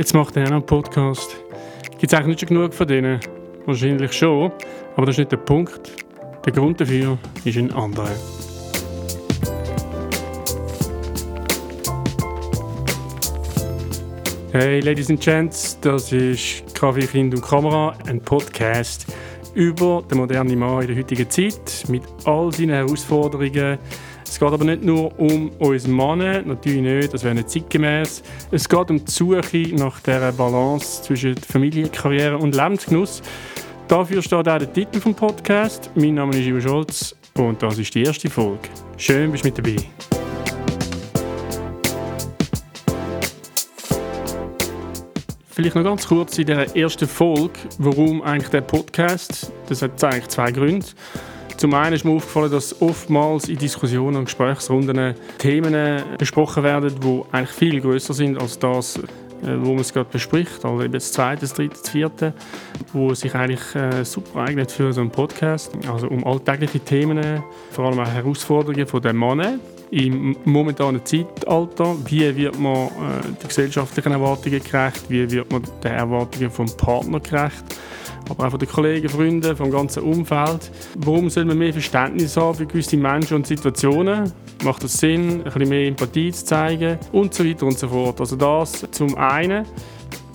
jetzt macht er noch einen Podcast. Gibt es eigentlich nicht schon genug von denen? Wahrscheinlich schon, aber das ist nicht der Punkt. Der Grund dafür ist ein anderer. Hey Ladies and Gents, das ist Kaffee, Kind und Kamera, ein Podcast über den modernen Mann in der heutigen Zeit mit all seinen Herausforderungen. Es geht aber nicht nur um unseren Mann, natürlich nicht, das wäre nicht zeitgemäß. Es geht um die Suche nach der Balance zwischen Familie, Karriere und Lebensgenuss. Dafür steht auch der Titel vom Podcast. Mein Name ist Ivo Scholz und das ist die erste Folge. Schön, bist du mit dabei. Vielleicht noch ganz kurz in der ersten Folge, warum eigentlich der Podcast? Das hat eigentlich zwei Gründe. Zum einen ist mir aufgefallen, dass oftmals in Diskussionen und Gesprächsrunden Themen besprochen werden, die eigentlich viel größer sind als das, äh, wo man es gerade bespricht, also eben das zweite, das dritte, das vierte, wo sich eigentlich äh, super eignet für so einen Podcast. Also um alltägliche Themen, vor allem auch Herausforderungen von den Männern im momentanen Zeitalter. Wie wird man äh, den gesellschaftlichen Erwartungen gerecht? Wie wird man den Erwartungen vom Partner gerecht? aber auch von den Kollegen, Freunden, vom ganzen Umfeld. Warum soll man mehr Verständnis haben für gewisse Menschen und Situationen? Macht es Sinn, ein bisschen mehr Empathie zu zeigen? Und so weiter und so fort. Also das zum einen.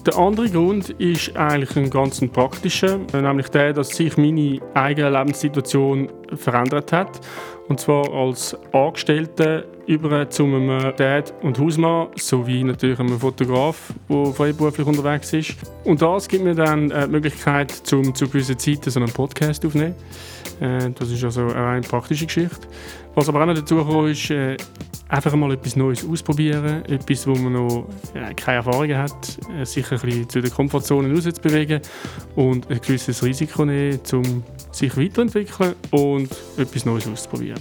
Der andere Grund ist eigentlich ein ganz praktischer, nämlich der, dass sich meine eigene Lebenssituation verändert hat. Und zwar als Angestellter über zu einem Dad und Hausmann sowie natürlich einem Fotograf, der freiberuflich unterwegs ist. Und das gibt mir dann äh, die Möglichkeit, zum, zu gewissen Zeiten so einen Podcast aufzunehmen. Äh, das ist also eine rein praktische Geschichte. Was aber auch noch dazu kommt, ist, äh, einfach mal etwas Neues ausprobieren, etwas, wo man noch keine Erfahrung hat, sich ein bisschen zu der Komfortzone rauszubewegen und ein gewisses Risiko nehmen, um sich weiterentwickeln und etwas Neues auszuprobieren.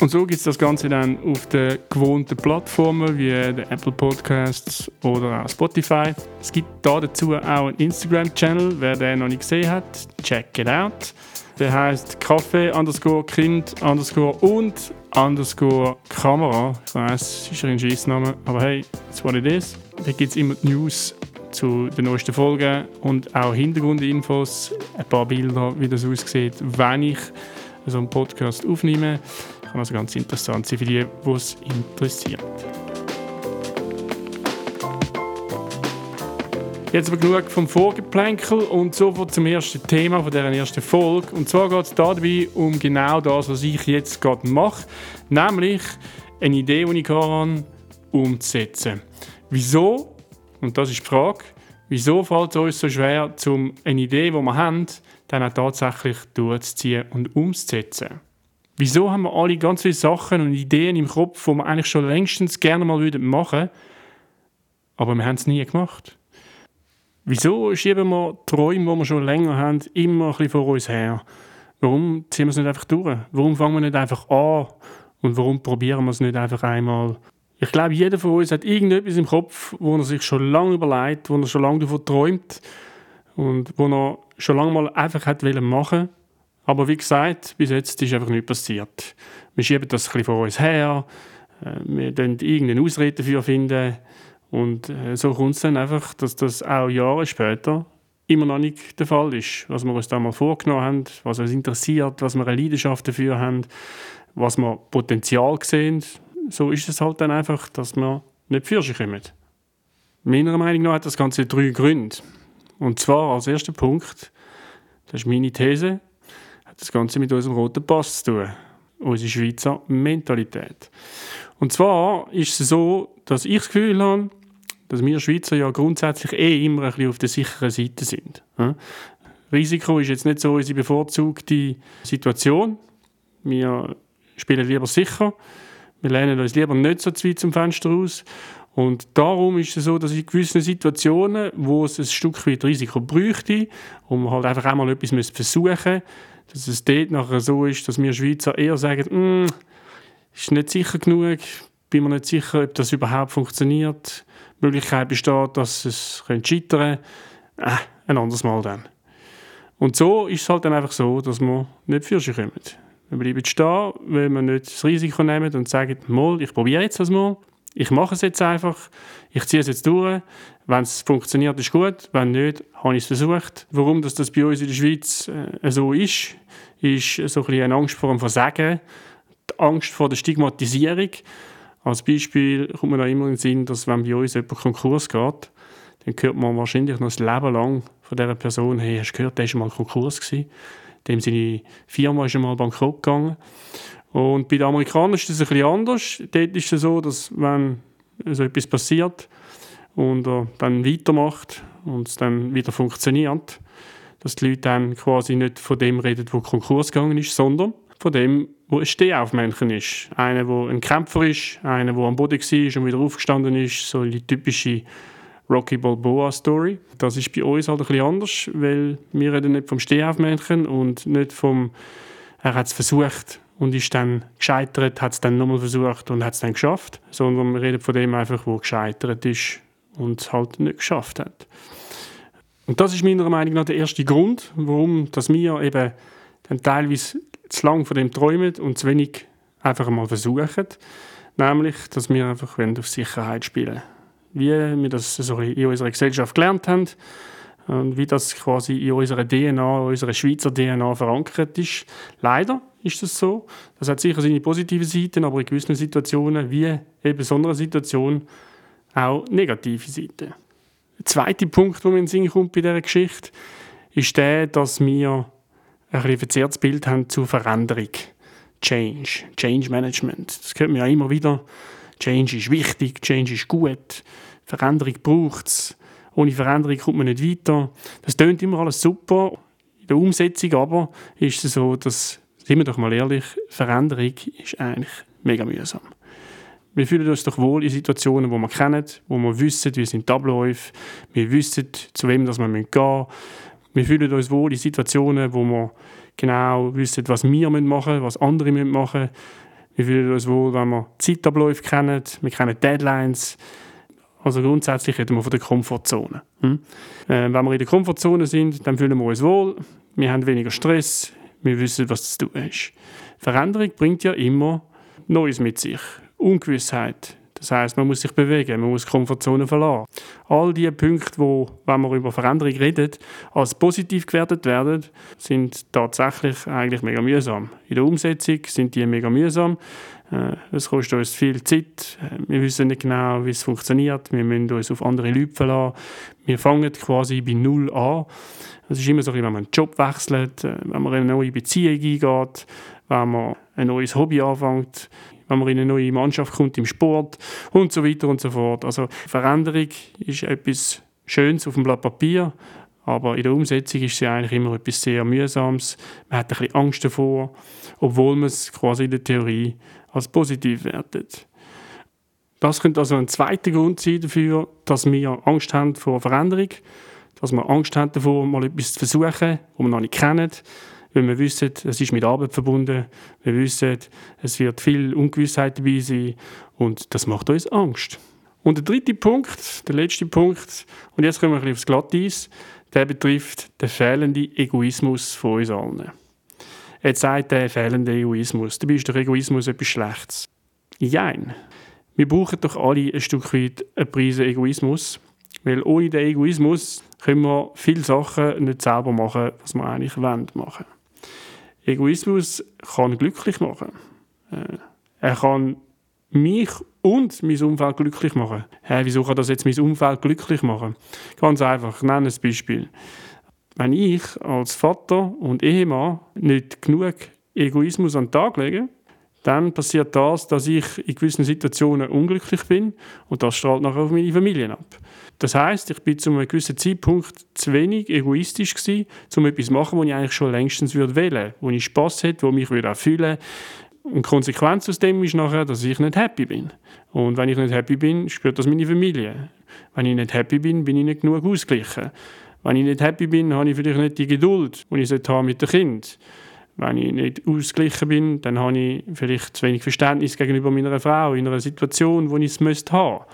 Und so gibt es das Ganze dann auf den gewohnten Plattformen wie der Apple Podcasts oder auch Spotify. Es gibt da dazu auch einen Instagram-Channel, wer den noch nicht gesehen hat, check it out. Der heißt Kaffee underscore Kind underscore und underscore Kamera. Ich weiß, es ist ein Scheissname, aber hey, that's what it is. Da gibt es immer News zu den neuesten Folgen und auch Hintergrundinfos, ein paar Bilder, wie das aussieht, wenn ich so einen Podcast aufnehme. Kann also ganz interessant sein für die, die es interessiert. Jetzt aber genug vom Vorgeplänkel und sofort zum ersten Thema von dieser ersten Folge. Und zwar geht es dabei um genau das, was ich jetzt gerade mache, nämlich eine Idee, die ich habe, umzusetzen. Wieso? Und das ist die Frage. Wieso fällt es uns so schwer, um eine Idee, die wir haben, dann auch tatsächlich durchzuziehen und umzusetzen? Wieso haben wir alle ganz viele Sachen und Ideen im Kopf, die wir eigentlich schon längstens gerne mal machen würden, aber wir haben es nie gemacht? Wieso schieben wir Träume, die wir schon länger haben, immer ein bisschen vor uns her? Warum ziehen wir es nicht einfach durch? Warum fangen wir nicht einfach an? Und warum probieren wir es nicht einfach einmal? Ich glaube, jeder von uns hat irgendetwas im Kopf, wo er sich schon lange überlegt, wo er schon lange davon träumt und wo er schon lange mal einfach hat machen Aber wie gesagt, bis jetzt ist einfach nichts passiert. Wir schieben das ein vor uns her, äh, wir finden irgendeine Ausrede dafür finden und äh, so kommt es dann einfach, dass das auch Jahre später immer noch nicht der Fall ist. Was wir uns da mal vorgenommen haben, was uns interessiert, was wir eine Leidenschaft dafür haben, was wir Potenzial sehen, so ist es halt dann einfach, dass wir nicht für sich kommen. Meiner Meinung nach hat das Ganze drei Gründe. Und zwar als erster Punkt, das ist meine These, das Ganze mit unserem roten Pass zu tun. Unsere Schweizer Mentalität. Und zwar ist es so, dass ich das Gefühl habe, dass wir Schweizer ja grundsätzlich eh immer ein bisschen auf der sicheren Seite sind. Risiko ist jetzt nicht so unsere bevorzugte Situation. Wir spielen lieber sicher. Wir lehnen uns lieber nicht so zu weit zum Fenster aus. Und darum ist es so, dass in gewissen Situationen, wo es ein Stück weit Risiko bräuchte und man halt einfach einmal etwas versuchen müsste, dass es dort nachher so ist, dass wir Schweizer eher sagen, mm, ist nicht sicher genug, bin mir nicht sicher, ob das überhaupt funktioniert. Die Möglichkeit besteht, dass es scheitern könnte. Äh, ein anderes Mal dann. Und so ist es halt dann einfach so, dass wir nicht für sich kommen. Wir bleiben stehen, weil wir nicht das Risiko nehmen und sagen, mal, ich probiere jetzt das mal. Ich mache es jetzt einfach, ich ziehe es jetzt durch. Wenn es funktioniert, ist gut. Wenn nicht, habe ich es versucht. Warum dass das bei uns in der Schweiz äh, so ist, ist so ein eine Angst vor dem Versagen, die Angst vor der Stigmatisierung. Als Beispiel kommt mir da immer in den Sinn, dass wenn bei uns jemand Konkurs geht, dann hört man wahrscheinlich noch das Leben lang von dieser Person, hey, hast du gehört, der war mal Konkurs gewesen. Dem seine Firma ist einmal bankrott gegangen. Und bei den Amerikanern ist das ein bisschen anders. Dort ist es so, dass wenn so etwas passiert und er dann weitermacht und es dann wieder funktioniert, dass die Leute dann quasi nicht von dem reden, wo Konkurs gegangen ist, sondern von dem, wo ein Stehaufmännchen ist. Einer, der ein Kämpfer ist, einer, der am Boden war und wieder aufgestanden ist, so die typische Rocky Balboa Story. Das ist bei uns halt ein bisschen anders, weil wir reden nicht vom Stehaufmännchen und nicht vom, er hat es versucht und ist dann gescheitert, hat es dann nochmal versucht und hat es dann geschafft, sondern wir reden von dem einfach, wo gescheitert ist und es halt nicht geschafft hat. Und das ist meiner Meinung nach der erste Grund, warum dass wir eben dann teilweise zu lange von dem träumen und zu wenig einfach mal versuchen. Nämlich, dass wir einfach auf Sicherheit spielen Wie wir das in unserer Gesellschaft gelernt haben und wie das quasi in unserer DNA, unserer Schweizer DNA verankert ist. Leider ist das so. Das hat sicher seine positiven Seiten, aber in gewissen Situationen, wie in besonderen Situationen, auch negative Seiten. Der zweite Punkt, der mir in den Sinn kommt bei dieser Geschichte, ist der, dass wir ein verzerrtes Bild haben zur Veränderung. Change, Change Management. Das hört man ja immer wieder. Change ist wichtig, Change ist gut, Veränderung braucht es. Ohne Veränderung kommt man nicht weiter. Das tönt immer alles super. In der Umsetzung aber ist es so, dass, sind wir doch mal ehrlich, Veränderung ist eigentlich mega mühsam. Wir fühlen uns doch wohl in Situationen, wo wir kennen, wo wir wissen, wie sind die Abläufe, wir wissen, zu wem wir gehen müssen. Wir fühlen uns wohl in Situationen, wo wir genau wissen, was wir machen müssen, was andere machen müssen. Wir fühlen uns wohl, wenn wir Zeitabläufe kennen, wir kennen Deadlines. Also grundsätzlich reden wir von der Komfortzone. Hm? Äh, wenn wir in der Komfortzone sind, dann fühlen wir uns wohl, wir haben weniger Stress, wir wissen, was zu tun ist. Veränderung bringt ja immer Neues mit sich. Ungewissheit. Das heißt, man muss sich bewegen, man muss die Komfortzone verlassen. All diese Punkte, wo, wenn wir über Veränderung reden, als positiv gewertet werden, sind tatsächlich eigentlich mega mühsam. In der Umsetzung sind die mega mühsam. Äh, es kostet uns viel Zeit. Wir wissen nicht genau, wie es funktioniert. Wir müssen uns auf andere Leute verlassen. Wir fangen quasi bei Null an. Es ist immer so, wenn man einen Job wechselt, äh, wenn man in eine neue Beziehung eingeht, wenn man ein neues Hobby anfängt wenn man in eine neue Mannschaft kommt im Sport und so weiter und so fort. Also Veränderung ist etwas Schönes auf dem Blatt Papier, aber in der Umsetzung ist sie eigentlich immer etwas sehr Mühsames. Man hat ein bisschen Angst davor, obwohl man es quasi in der Theorie als positiv wertet. Das könnte also ein zweiter Grund sein dafür, dass wir Angst haben vor Veränderung, dass wir Angst haben davor, mal etwas zu versuchen, was wir noch nicht kennen, weil wir wissen, es ist mit Arbeit verbunden, wir wissen, es wird viel Ungewissheit dabei sein und das macht uns Angst. Und der dritte Punkt, der letzte Punkt, und jetzt kommen wir ein bisschen aufs Glatteis, der betrifft den fehlenden Egoismus von uns allen. Jetzt sagt der fehlende Egoismus, dabei ist der Egoismus etwas Schlechtes. Jein. Wir brauchen doch alle ein Stück weit eine Prise Egoismus, weil ohne den Egoismus können wir viele Sachen nicht selber machen, was wir eigentlich wollen machen. Egoismus kann glücklich machen. Äh, er kann mich und mein Umfeld glücklich machen. Hey, wieso kann das jetzt mein Umfeld glücklich machen? Ganz einfach, ich nenne ein Beispiel. Wenn ich als Vater und Ehemann nicht genug Egoismus an den Tag lege, dann passiert das, dass ich in gewissen Situationen unglücklich bin und das strahlt nachher auf meine Familie ab. Das heißt, ich bin zu einem gewissen Zeitpunkt zu wenig egoistisch gewesen, um etwas zu machen, was ich eigentlich schon längstens würde wählen, wo ich Spaß hätte, wo mich würde auch fühlen. Und die Konsequenz aus dem ist nachher, dass ich nicht happy bin. Und wenn ich nicht happy bin, spürt das meine Familie. Wenn ich nicht happy bin, bin ich nicht genug ausgeglichen. Wenn ich nicht happy bin, habe ich vielleicht nicht die Geduld, die ich mit dem Kind wenn ich nicht ausgeglichen bin, dann habe ich vielleicht zu wenig Verständnis gegenüber meiner Frau in einer Situation, wo ich es müsste haben.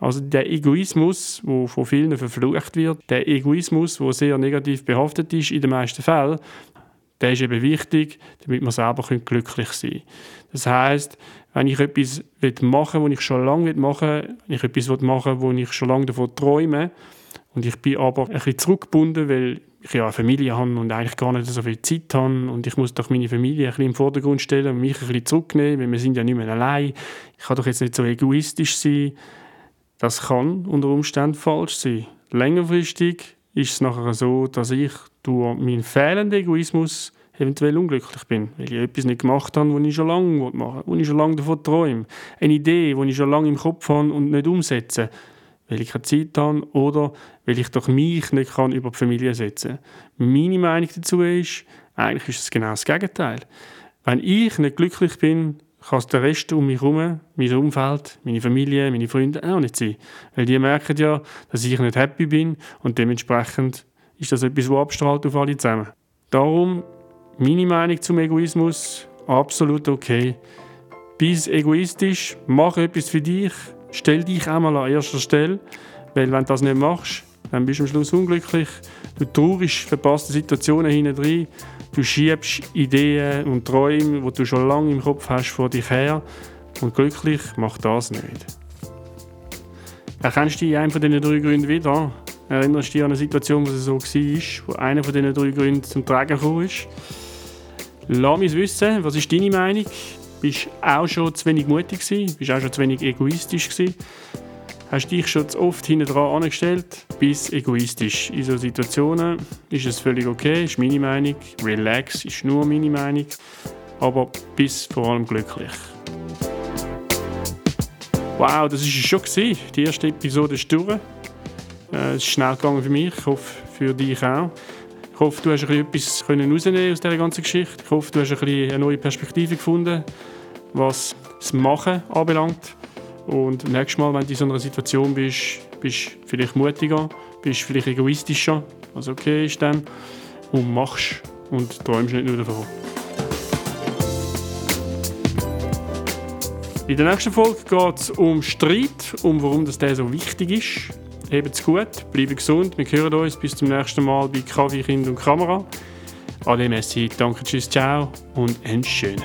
Also der Egoismus, der von vielen verflucht wird, der Egoismus, der sehr negativ behaftet ist in den meisten Fällen, der ist eben wichtig, damit wir selber glücklich sein können. Das heißt, wenn ich etwas machen will, was ich schon lange machen will, wenn ich etwas machen will, wo ich schon lange davon träume, und ich bin aber ein bisschen zurückgebunden, weil ich ja eine Familie habe und eigentlich gar nicht so viel Zeit habe und ich muss doch meine Familie ein bisschen im Vordergrund stellen und mich ein bisschen zurücknehmen, weil wir sind ja nicht mehr allein. Ich kann doch jetzt nicht so egoistisch sein. Das kann unter Umständen falsch sein. Längerfristig ist es nachher so, dass ich durch meinen fehlenden Egoismus eventuell unglücklich bin, weil ich etwas nicht gemacht habe, was ich schon lange machen will, was ich schon lange davon träume. Eine Idee, die ich schon lange im Kopf habe und nicht umsetze, weil ich keine Zeit habe oder weil ich doch mich nicht kann über die Familie setzen kann. Meine Meinung dazu ist, eigentlich ist es genau das Gegenteil. Wenn ich nicht glücklich bin, kann es der Rest um mich herum, mein Umfeld, meine Familie, meine Freunde auch nicht sein. Weil die merken ja, dass ich nicht happy bin und dementsprechend ist das etwas, was abstrahlt auf alle zusammen. Darum meine Meinung zum Egoismus, absolut okay. Bist egoistisch, mach etwas für dich, stell dich einmal an erster Stelle, weil wenn du das nicht machst, dann bist du am Schluss unglücklich. Du traurig verpasste Situationen hinten du schiebst Ideen und Träume, die du schon lange im Kopf hast, vor dich her und glücklich macht das nicht. Erkennst du dich in einem von diesen drei Gründen wieder? Erinnerst du dich an eine Situation, wo es so war, wo einer von diesen drei Gründen zum Tragen ist? Lass mich wissen, was ist deine Meinung? Bist auch schon zu wenig mutig gewesen? Bist auch schon zu wenig egoistisch gewesen? Hast dich schon zu oft hinten dran angestellt? Bist egoistisch. In solchen Situationen ist es völlig okay, ist meine Meinung. Relax ist nur meine Meinung. Aber bist vor allem glücklich. Wow, das war es schon. Gewesen. Die erste Episode ist durch. Äh, es ist schnell gegangen für mich. Ich hoffe, für dich auch. Ich hoffe, du hast etwas können rausnehmen aus dieser ganzen Geschichte. Ich hoffe, du hast ein eine neue Perspektive gefunden, was das Machen anbelangt. Und nächstes Mal, wenn du in so einer Situation bist, bist du vielleicht mutiger, bist vielleicht egoistischer, was okay ist dann, und machst und träumst nicht nur davon. In der nächsten Folge geht es um Streit, um warum das der so wichtig ist. Habt's gut, bleibt gesund. Wir hören uns bis zum nächsten Mal bei Kaffee, Kind und Kamera. Ade, merci, danke, tschüss, ciao und einen schönen.